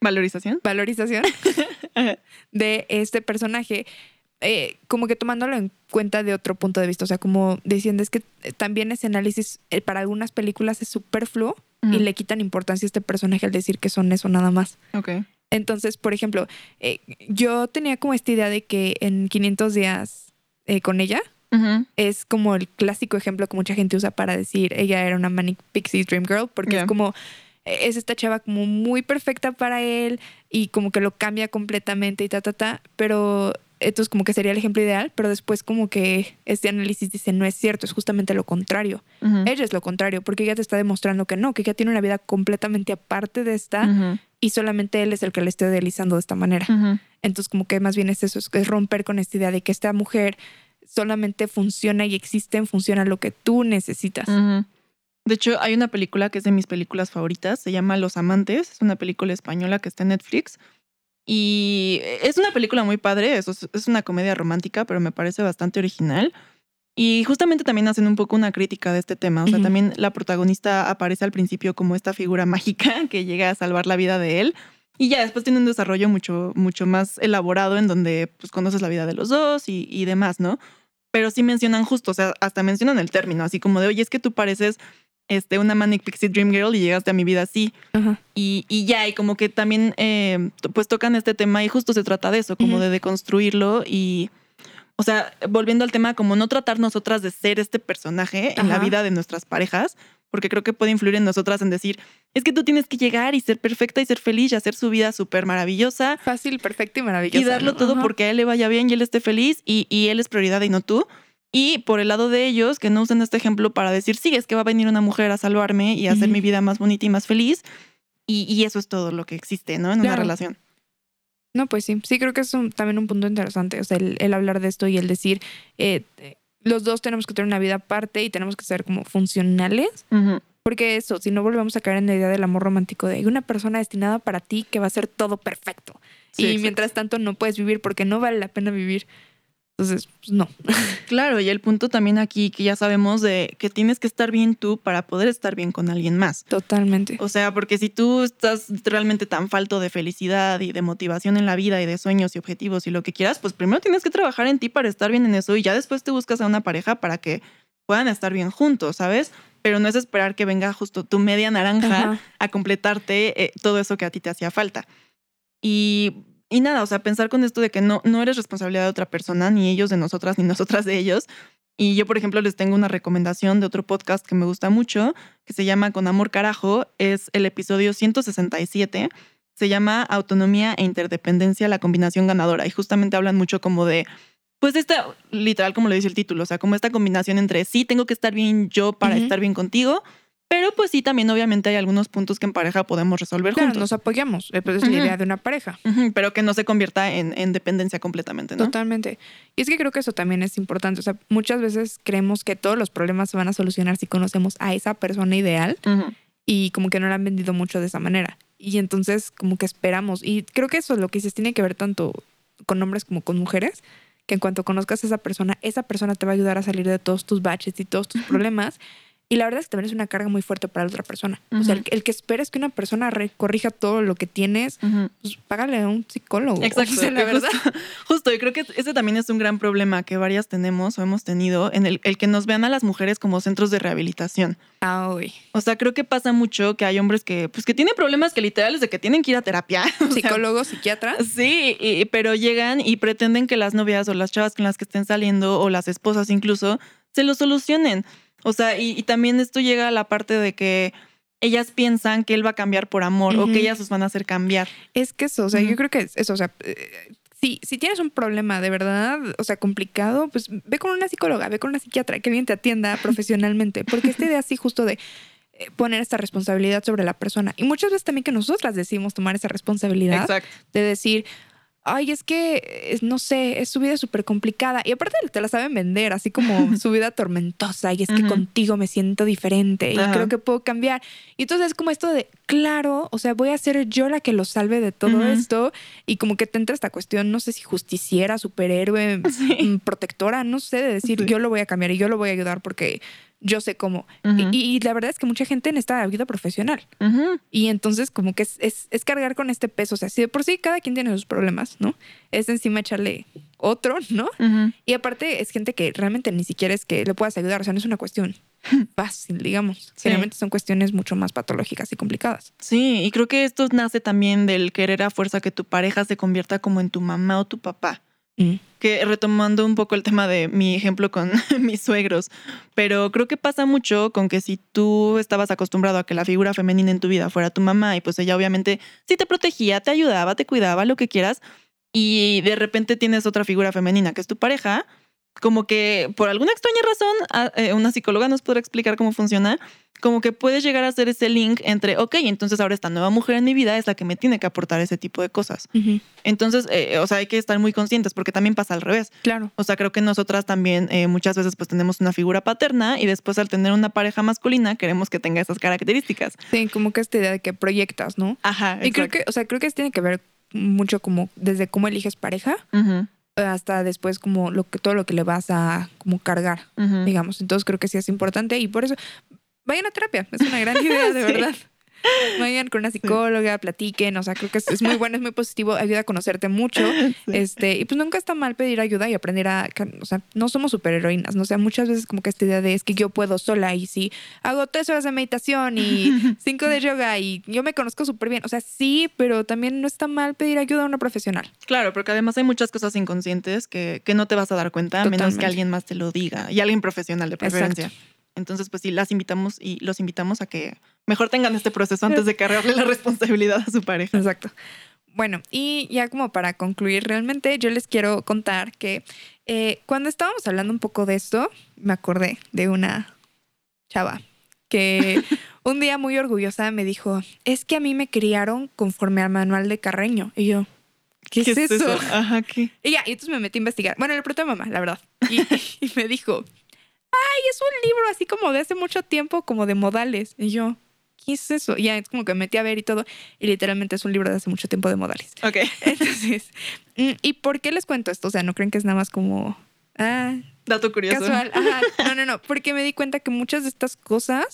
Valorización. valorización de este personaje, eh, como que tomándolo en cuenta de otro punto de vista, o sea, como diciendo es que eh, también ese análisis eh, para algunas películas es superfluo y Ujú. le quitan importancia a este personaje al decir que son eso nada más. Ok. Entonces, por ejemplo, eh, yo tenía como esta idea de que en 500 días con ella es como el clásico ejemplo que mucha gente usa para decir ella era una Manic Pixie Dream Girl, porque Yeah. es como es esta chava como muy perfecta para él y como que lo cambia completamente y ta, ta, ta, pero entonces como que sería el ejemplo ideal, pero después como que este análisis dice no es cierto, es justamente lo contrario. Ella es lo contrario, porque ella te está demostrando que no, que ella tiene una vida completamente aparte de esta y solamente él es el que le está idealizando de esta manera. Entonces, como que más bien es eso, es, romper con esta idea de que esta mujer solamente funciona y existe en función a lo que tú necesitas. De hecho, hay una película que es de mis películas favoritas, se llama Los Amantes, es una película española que está en Netflix. Y es una película muy padre, es, es una comedia romántica, pero me parece bastante original. Y justamente también hacen un poco una crítica de este tema. O sea, también la protagonista aparece al principio como esta figura mágica que llega a salvar la vida de él. Y ya después tiene un desarrollo mucho, mucho más elaborado en donde pues conoces la vida de los dos y, y demás, ¿no? Pero sí mencionan justo, o sea, hasta mencionan el término, así como de, oye, es que tú pareces este, una Manic Pixie Dream Girl y llegaste a mi vida así. Ajá. Y, y ya, y como que también eh, pues tocan este tema y justo se trata de eso, como de deconstruirlo y, o sea, volviendo al tema, como no tratar nosotras de ser este personaje en la vida de nuestras parejas, porque creo que puede influir en nosotras en decir, es que tú tienes que llegar y ser perfecta y ser feliz y hacer su vida súper maravillosa Fácil, perfecto y maravilloso. y darlo ¿no? todo Ajá. porque a él le vaya bien y él esté feliz y, y él es prioridad y no tú. Y por el lado de ellos, que no usen este ejemplo para decir, sí, es que va a venir una mujer a salvarme y a hacer mi vida más bonita y más feliz. Y, y eso es todo lo que existe, ¿no? En una relación. No, pues sí. Sí, creo que es un- también un punto interesante. O sea, el, el hablar de esto y el decir, eh, eh, los dos tenemos que tener una vida aparte y tenemos que ser como funcionales. Porque eso, si no volvemos a caer en la idea del amor romántico de hay una persona destinada para ti que va a ser todo perfecto. Sí, y exacto. mientras tanto no puedes vivir porque no vale la pena vivir. Entonces, pues no. Claro, y el punto también aquí que ya sabemos de que tienes que estar bien tú para poder estar bien con alguien más. Totalmente. O sea, porque si tú estás realmente tan falto de felicidad y de motivación en la vida y de sueños y objetivos y lo que quieras, pues primero tienes que trabajar en ti para estar bien en eso y ya después te buscas a una pareja para que puedan estar bien juntos, ¿sabes? Pero no es esperar que venga justo tu media naranja Ajá. a completarte eh, todo eso que a ti te hacía falta. Y, y nada, o sea, pensar con esto de que no, no eres responsabilidad de otra persona, ni ellos de nosotras, ni nosotras de ellos. Y yo, por ejemplo, les tengo una recomendación de otro podcast que me gusta mucho, que se llama Con Amor Carajo. Es el episodio 167. Se llama Autonomía e Interdependencia, la combinación ganadora. Y justamente hablan mucho como de, pues esta, literal como lo dice el título, o sea, como esta combinación entre sí, tengo que estar bien yo para estar bien contigo, pero pues sí, también obviamente hay algunos puntos que en pareja podemos resolver Claro, juntos. nos apoyamos. eh, pues es la idea de una pareja. Pero que no se convierta en, en dependencia completamente, ¿no? Totalmente. Y es que creo que eso también es importante. O sea, muchas veces creemos que todos los problemas se van a solucionar si conocemos a esa persona ideal y como que no la han vendido mucho de esa manera. Y entonces como que esperamos. Y creo que eso es lo que dices tiene que ver tanto con hombres como con mujeres, que en cuanto conozcas a esa persona, esa persona te va a ayudar a salir de todos tus baches y todos tus problemas. Y la verdad es que también es una carga muy fuerte para la otra persona. O sea, el, el que esperes que una persona corrija todo lo que tienes, pues págale a un psicólogo. Exacto, O sea, la verdad. Justo, justo, y creo que ese también es un gran problema que varias tenemos o hemos tenido, en el, el que nos vean a las mujeres como centros de rehabilitación. Ah, uy. O sea, creo que pasa mucho que hay hombres que, pues, que tienen problemas que literales de que tienen que ir a terapia. O sea, Psicólogo, psiquiatra. Sí, y- pero llegan y pretenden que las novias o las chavas con las que estén saliendo o las esposas incluso se lo solucionen. O sea, y, y también esto llega a la parte de que ellas piensan que él va a cambiar por amor o que ellas los van a hacer cambiar. Es que eso, o sea, yo creo que es eso, o sea, eh, si, si tienes un problema de verdad, o sea, complicado, pues ve con una psicóloga, ve con una psiquiatra, que alguien te atienda profesionalmente, porque esta idea así justo de eh, poner esta responsabilidad sobre la persona. Y muchas veces también que nosotras decidimos tomar esa responsabilidad Exacto. de decir, ay, es que, no sé, es su vida súper complicada. Y aparte te la saben vender, así como su vida tormentosa. Y es que contigo me siento diferente y creo que puedo cambiar. Y entonces es como esto de, claro, o sea, voy a ser yo la que lo salve de todo esto. Y como que te entra esta cuestión, no sé si justiciera, superhéroe, Sí. mm, protectora, no sé, de decir, Sí. yo lo voy a cambiar y yo lo voy a ayudar porque yo sé cómo. Y, y la verdad es que mucha gente necesita vida profesional. Y entonces como que es, es, es cargar con este peso. O sea, si de por sí cada quien tiene sus problemas, ¿no? Es encima echarle otro, ¿no? Y aparte es gente que realmente ni siquiera es que le puedas ayudar. O sea, no es una cuestión fácil, digamos. Sí. Generalmente son cuestiones mucho más patológicas y complicadas. Sí, y creo que esto nace también del querer a fuerza que tu pareja se convierta como en tu mamá o tu papá. Que retomando un poco el tema de mi ejemplo con mis suegros, pero creo que pasa mucho con que si tú estabas acostumbrado a que la figura femenina en tu vida fuera tu mamá y pues ella obviamente sí te protegía, te ayudaba, te cuidaba, lo que quieras, y de repente tienes otra figura femenina que es tu pareja, como que por alguna extraña razón, eh, una psicóloga nos podrá explicar cómo funciona, como que puedes llegar a hacer ese link entre, ok, entonces ahora esta nueva mujer en mi vida es la que me tiene que aportar ese tipo de cosas. Entonces, eh, o sea, hay que estar muy conscientes porque también pasa al revés. Claro. O sea, creo que nosotras también eh, muchas veces pues tenemos una figura paterna y después al tener una pareja masculina queremos que tenga esas características. Sí, como que esta idea de que proyectas, ¿no? Ajá. Y creo que, o sea, creo que tiene que ver mucho como desde cómo eliges pareja hasta después como lo que todo lo que le vas a como cargar, digamos. Entonces creo que sí es importante y por eso vayan a terapia, es una gran idea, de Sí. verdad. Vayan con una psicóloga, platiquen, o sea, creo que es, es muy bueno, es muy positivo, ayuda a conocerte mucho. Sí. Este, y pues nunca está mal pedir ayuda y aprender a, o sea, no somos superheroínas, ¿no? O sea, muchas veces como que esta idea de es que yo puedo sola y si hago tres horas de meditación y cinco de yoga y yo me conozco súper bien, o sea, sí, pero también no está mal pedir ayuda a una profesional. Claro, porque además hay muchas cosas inconscientes que, que no te vas a dar cuenta a menos que alguien más te lo diga y alguien profesional de preferencia. Exacto. Entonces, pues sí, las invitamos y los invitamos a que mejor tengan este proceso antes de cargarle la responsabilidad a su pareja. Exacto. Bueno, y ya como para concluir realmente, yo les quiero contar que eh, cuando estábamos hablando un poco de esto, me acordé de una chava que un día muy orgullosa me dijo, es que a mí me criaron conforme al manual de Carreño. Y yo, ¿qué, es, eso? Ajá, ¿qué? Y ya, y entonces me metí a investigar. Bueno, le pregunté a mamá, la verdad. Y, y me dijo, ay, es un libro así como de hace mucho tiempo, como de modales. Y yo, ¿qué es eso? Y ya es como que me metí a ver y todo. Y literalmente es un libro de hace mucho tiempo de modales. Ok. Entonces, mm, ¿y por qué les cuento esto? O sea, no creen que es nada más como, ah, Dato curioso. casual. Ajá. No, no, no, porque me di cuenta que muchas de estas cosas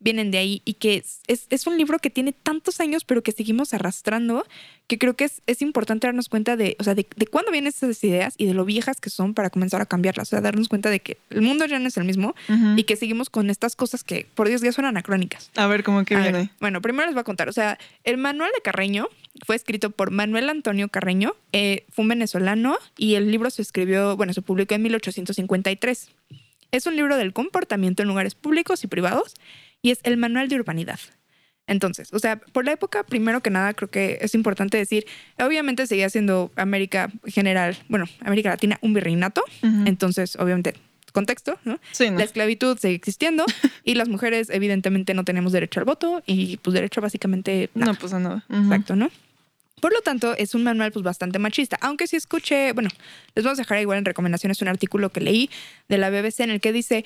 vienen de ahí y que es, es, es un libro que tiene tantos años, pero que seguimos arrastrando, que creo que es, es importante darnos cuenta de, o sea, de, de cuándo vienen estas ideas y de lo viejas que son para comenzar a cambiarlas. O sea, darnos cuenta de que el mundo ya no es el mismo Ujú. y que seguimos con estas cosas que, por Dios, ya son anacrónicas. A ver, ¿cómo que A ver, viene? bueno, primero les voy a contar. O sea, el manual de Carreño fue escrito por Manuel Antonio Carreño, eh, fue un venezolano y el libro se escribió, bueno, se publicó en 1853. Es un libro del comportamiento en lugares públicos y privados y es el manual de urbanidad. Entonces, o sea, por la época, primero que nada, creo que es importante decir, obviamente seguía siendo América general, bueno, América Latina, un virreinato. Entonces, obviamente, contexto, ¿no? Sí, ¿no? La esclavitud sigue existiendo y las mujeres evidentemente no tenemos derecho al voto y pues derecho básicamente nada. No, pues a nada. Exacto, ¿no? Por lo tanto, es un manual pues bastante machista, aunque si escuché, bueno, les vamos a dejar igual en recomendaciones un artículo que leí de la BBC en el que dice,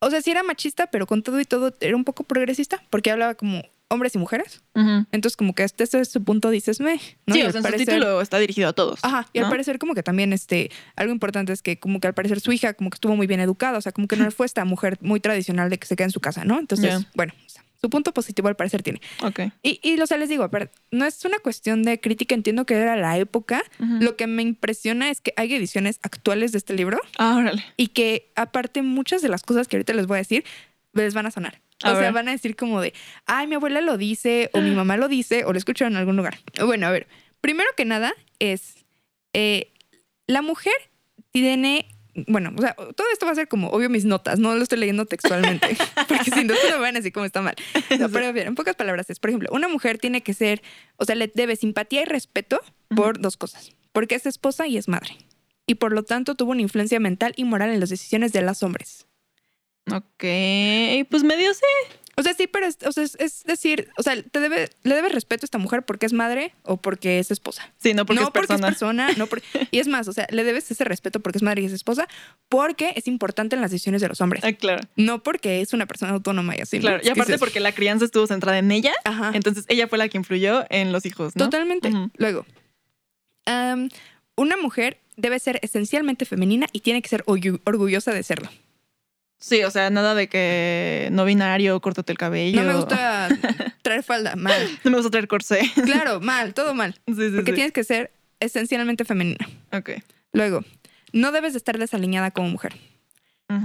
o sea, sí era machista, pero con todo y todo era un poco progresista, porque hablaba como hombres y mujeres. Entonces, como que este, es su punto, dices, me. ¿no? Sí, o sea, en su parecer- título está dirigido a todos. Ajá, y al parecer como que también este, algo importante es que como que al parecer su hija como que estuvo muy bien educada, o sea, como que no fue esta mujer muy tradicional de que se queda en su casa, ¿no? Entonces, bueno, o sea, su punto positivo al parecer tiene. Ok. Y, y o sea, les digo, pero no es una cuestión de crítica, entiendo que era la época. Lo que me impresiona es que hay ediciones actuales de este libro Ah, órale. y que aparte muchas de las cosas que ahorita les voy a decir les van a sonar. A o sea, van a decir como de, ay, mi abuela lo dice, o mi mamá lo dice, o lo escucho en algún lugar. Bueno, a ver, primero que nada es, eh, la mujer tiene, bueno, o sea, todo esto va a ser como, obvio, mis notas, no lo estoy leyendo textualmente, porque si no, se me van a decir cómo está mal. No, pero bien, en pocas palabras es, por ejemplo, una mujer tiene que ser, o sea, le debe simpatía y respeto por dos cosas, porque es esposa y es madre. Y por lo tanto tuvo una influencia mental y moral en las decisiones de los hombres. Ok. Pues medio sí. O sea, sí, pero es, o sea, es, decir, o sea, te debe, le debes respeto a esta mujer porque es madre o porque es esposa. Sí, no porque no es persona. porque es persona, no por- y es más, o sea, le debes ese respeto porque es madre y es esposa, porque es importante en las decisiones de los hombres. Ah, claro. No porque es una persona autónoma y así. Claro. Y aparte dices, porque la crianza estuvo centrada en ella. Ajá. Entonces ella fue la que influyó en los hijos, ¿no? Totalmente. Ujú. Luego, am, una mujer debe ser esencialmente femenina y tiene que ser orgu- orgullosa de serlo. Sí, o sea, nada de que no binario, córtate el cabello. No me gusta traer falda, mal. No me gusta traer corsé. Claro, mal, todo mal. Sí, sí, Porque sí. tienes que ser esencialmente femenina. Ok. Luego, no debes de estar desaliñada como mujer.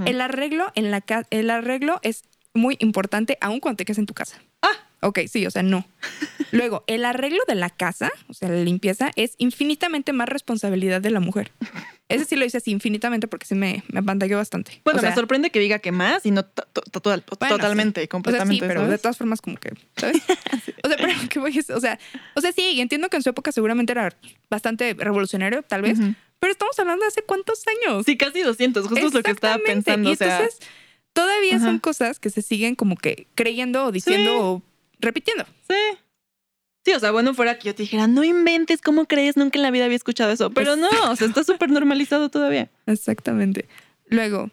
El arreglo en la el arreglo es muy importante aun cuando te quedes en tu casa. Ah. Ok, sí, o sea, no. Luego, el arreglo de la casa, o sea, la limpieza, es infinitamente más responsabilidad de la mujer. Ese sí lo hice así infinitamente porque sí me, me apantalló bastante. Bueno, o sea, me sorprende que diga que más y no to- to- total- Bueno, totalmente, O sea, completamente. sí, pero de todas formas como que, ¿sabes? O sea, pero que voy es, o sea, o sea, sí, entiendo que en su época seguramente era bastante revolucionario, tal vez, pero estamos hablando de hace cuántos años. Sí, casi 200. Justo es lo que estaba pensando. Y o sea, entonces, todavía son cosas que se siguen como que creyendo o diciendo o repitiendo. sí. Sí, o sea, bueno, fuera que yo te dijera, no inventes, ¿cómo crees? Nunca en la vida había escuchado eso. Pero no, o sea, está súper normalizado todavía. Exactamente. Luego,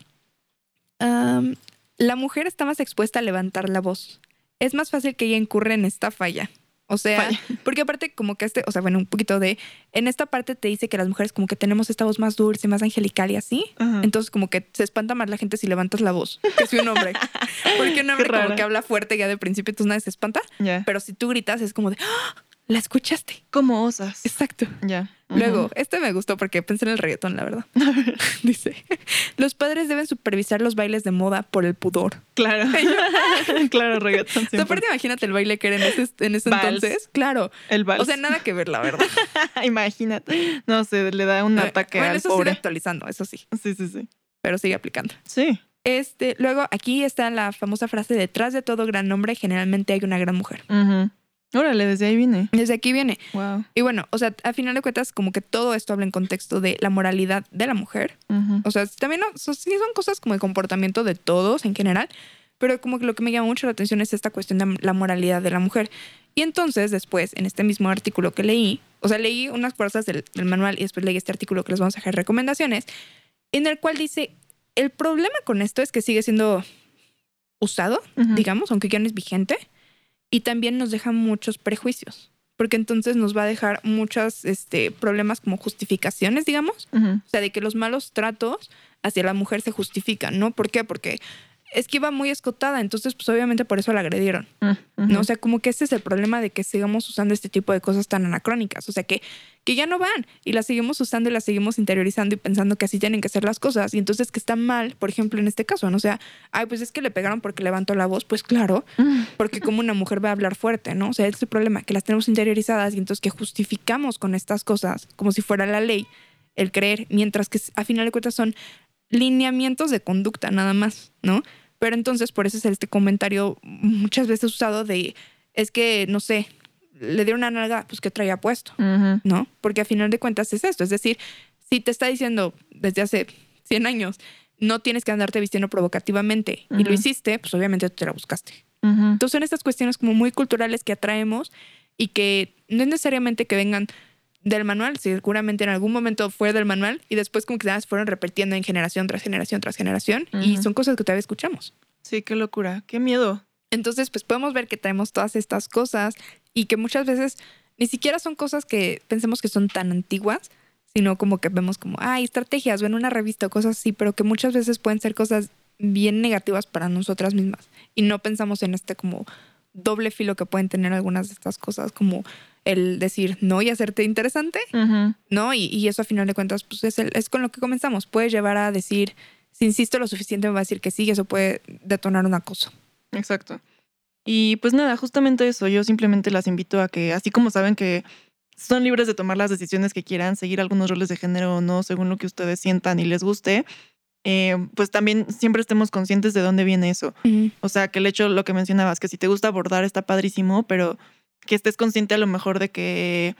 la mujer está más expuesta a levantar la voz. Es más fácil que ella incurre en esta falla. O sea, Falla. porque aparte como que este, o sea, bueno, un poquito de, en esta parte te dice que las mujeres como que tenemos esta voz más dulce, más angelical y así. Ajá. Entonces como que se espanta más la gente si levantas la voz que si un hombre. Porque un hombre como que habla fuerte ya de principio, entonces nadie se espanta. Pero si tú gritas es como de, ¡Ah! la escuchaste. ¿Cómo osas? Exacto. Ya. Luego, este me gustó porque pensé en el reggaetón, la verdad. Dice, los padres deben supervisar los bailes de moda por el pudor. Claro. claro, reggaetón. O sea, aparte imagínate el baile que era en ese, en ese entonces. Claro. El vals. O sea, nada que ver, la verdad. Imagínate. No sé, le da un ataque bueno, al eso sigue pobre. actualizando, eso sí, Sí, sí, sí. pero sigue aplicando. Sí. Este, luego aquí está la famosa frase, detrás de todo gran hombre generalmente hay una gran mujer. Órale, desde ahí vine. Desde aquí viene. Wow. Y bueno, o sea, a final de cuentas, como que todo esto habla en contexto de la moralidad de la mujer. O sea, también no, so- sí son cosas como el comportamiento de todos en general, pero como que lo que me llama mucho la atención es esta cuestión de la moralidad de la mujer. Y entonces, después, en este mismo artículo que leí, o sea, leí unas cosas del, del manual y después leí este artículo que les vamos a dejar recomendaciones, en el cual dice, el problema con esto es que sigue siendo usado, digamos, aunque ya no es vigente, y también nos deja muchos prejuicios, porque entonces nos va a dejar muchos este, problemas como justificaciones, digamos, o sea, de que los malos tratos hacia la mujer se justifican, ¿no? ¿Por qué? Porque es que iba muy escotada, entonces pues obviamente por eso la agredieron, Ujú. ¿no? O sea, como que ese es el problema de que sigamos usando este tipo de cosas tan anacrónicas, o sea, que, que ya no van y las seguimos usando y las seguimos interiorizando y pensando que así tienen que ser las cosas y entonces que está mal, por ejemplo, en este caso, ¿no? O sea, ay, pues es que le pegaron porque levantó la voz, pues claro, Ujú. porque como una mujer va a hablar fuerte, ¿no? O sea, ese es el problema, que las tenemos interiorizadas y entonces que justificamos con estas cosas como si fuera la ley el creer, mientras que a final de cuentas son lineamientos de conducta nada más, ¿no? Pero entonces por eso es este comentario muchas veces usado de, es que, no sé, le dieron una nalga, pues que traía puesto. ¿no? Porque a final de cuentas es esto, es decir, si te está diciendo desde hace 100 años, no tienes que andarte vistiendo provocativamente y lo hiciste, pues obviamente tú te la buscaste. Entonces son estas cuestiones como muy culturales que atraemos y que no es necesariamente que vengan del manual, seguramente en algún momento fue del manual y después como que nada fueron repitiendo en generación tras generación tras generación y son cosas que todavía escuchamos. Sí, qué locura. Qué miedo. Entonces, pues podemos ver que traemos todas estas cosas y que muchas veces ni siquiera son cosas que pensemos que son tan antiguas, sino como que vemos como, ay, estrategias, o en una revista o cosas así, pero que muchas veces pueden ser cosas bien negativas para nosotras mismas. Y no pensamos en este como doble filo que pueden tener algunas de estas cosas, como el decir no y hacerte interesante. ¿no? Y, y eso a final de cuentas, pues es, el- es con lo que comenzamos. Puedes llevar a decir, si insisto lo suficiente, me va a decir que sí, y eso puede detonar un acoso. Exacto. Y pues nada, justamente eso, yo simplemente las invito a que, así como saben que son libres de tomar las decisiones que quieran, seguir algunos roles de género o no, según lo que ustedes sientan y les guste, eh, pues también siempre estemos conscientes de dónde viene eso. O sea, que el hecho, lo que mencionabas, que si te gusta abordar está padrísimo, pero que estés consciente a lo mejor de que,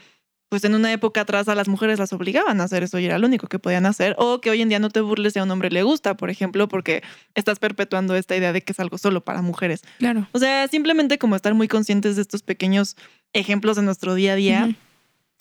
pues en una época atrás a las mujeres las obligaban a hacer eso y era lo único que podían hacer, o que hoy en día no te burles si a un hombre le gusta, por ejemplo, porque estás perpetuando esta idea de que es algo solo para mujeres. Claro. O sea, simplemente como estar muy conscientes de estos pequeños ejemplos de nuestro día a día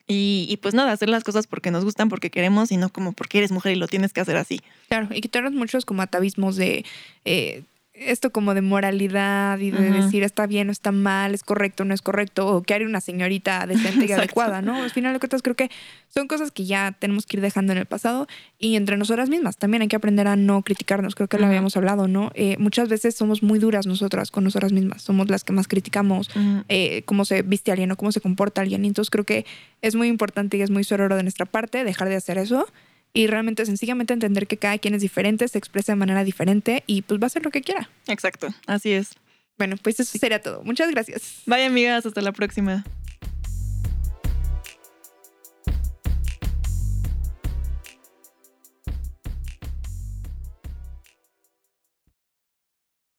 y, y pues nada, hacer las cosas porque nos gustan, porque queremos y no como porque eres mujer y lo tienes que hacer así. Claro, y quitarnos muchos como atavismos de eh, esto como de moralidad y de decir está bien o está mal, es correcto o no es correcto, o que haría una señorita decente y adecuada, ¿no? Al final de cuentas creo que son cosas que ya tenemos que ir dejando en el pasado y entre nosotras mismas también hay que aprender a no criticarnos, creo que lo habíamos hablado, ¿no? Eh, muchas veces somos muy duras nosotras con nosotras mismas, somos las que más criticamos eh, cómo se viste alguien o cómo se comporta alguien. Y entonces creo que es muy importante y es muy sororo de nuestra parte dejar de hacer eso y realmente sencillamente entender que cada quien es diferente, se expresa de manera diferente y pues va a hacer lo que quiera. Exacto, así es. Bueno, pues eso sería todo. Muchas gracias. Bye amigas, hasta la próxima.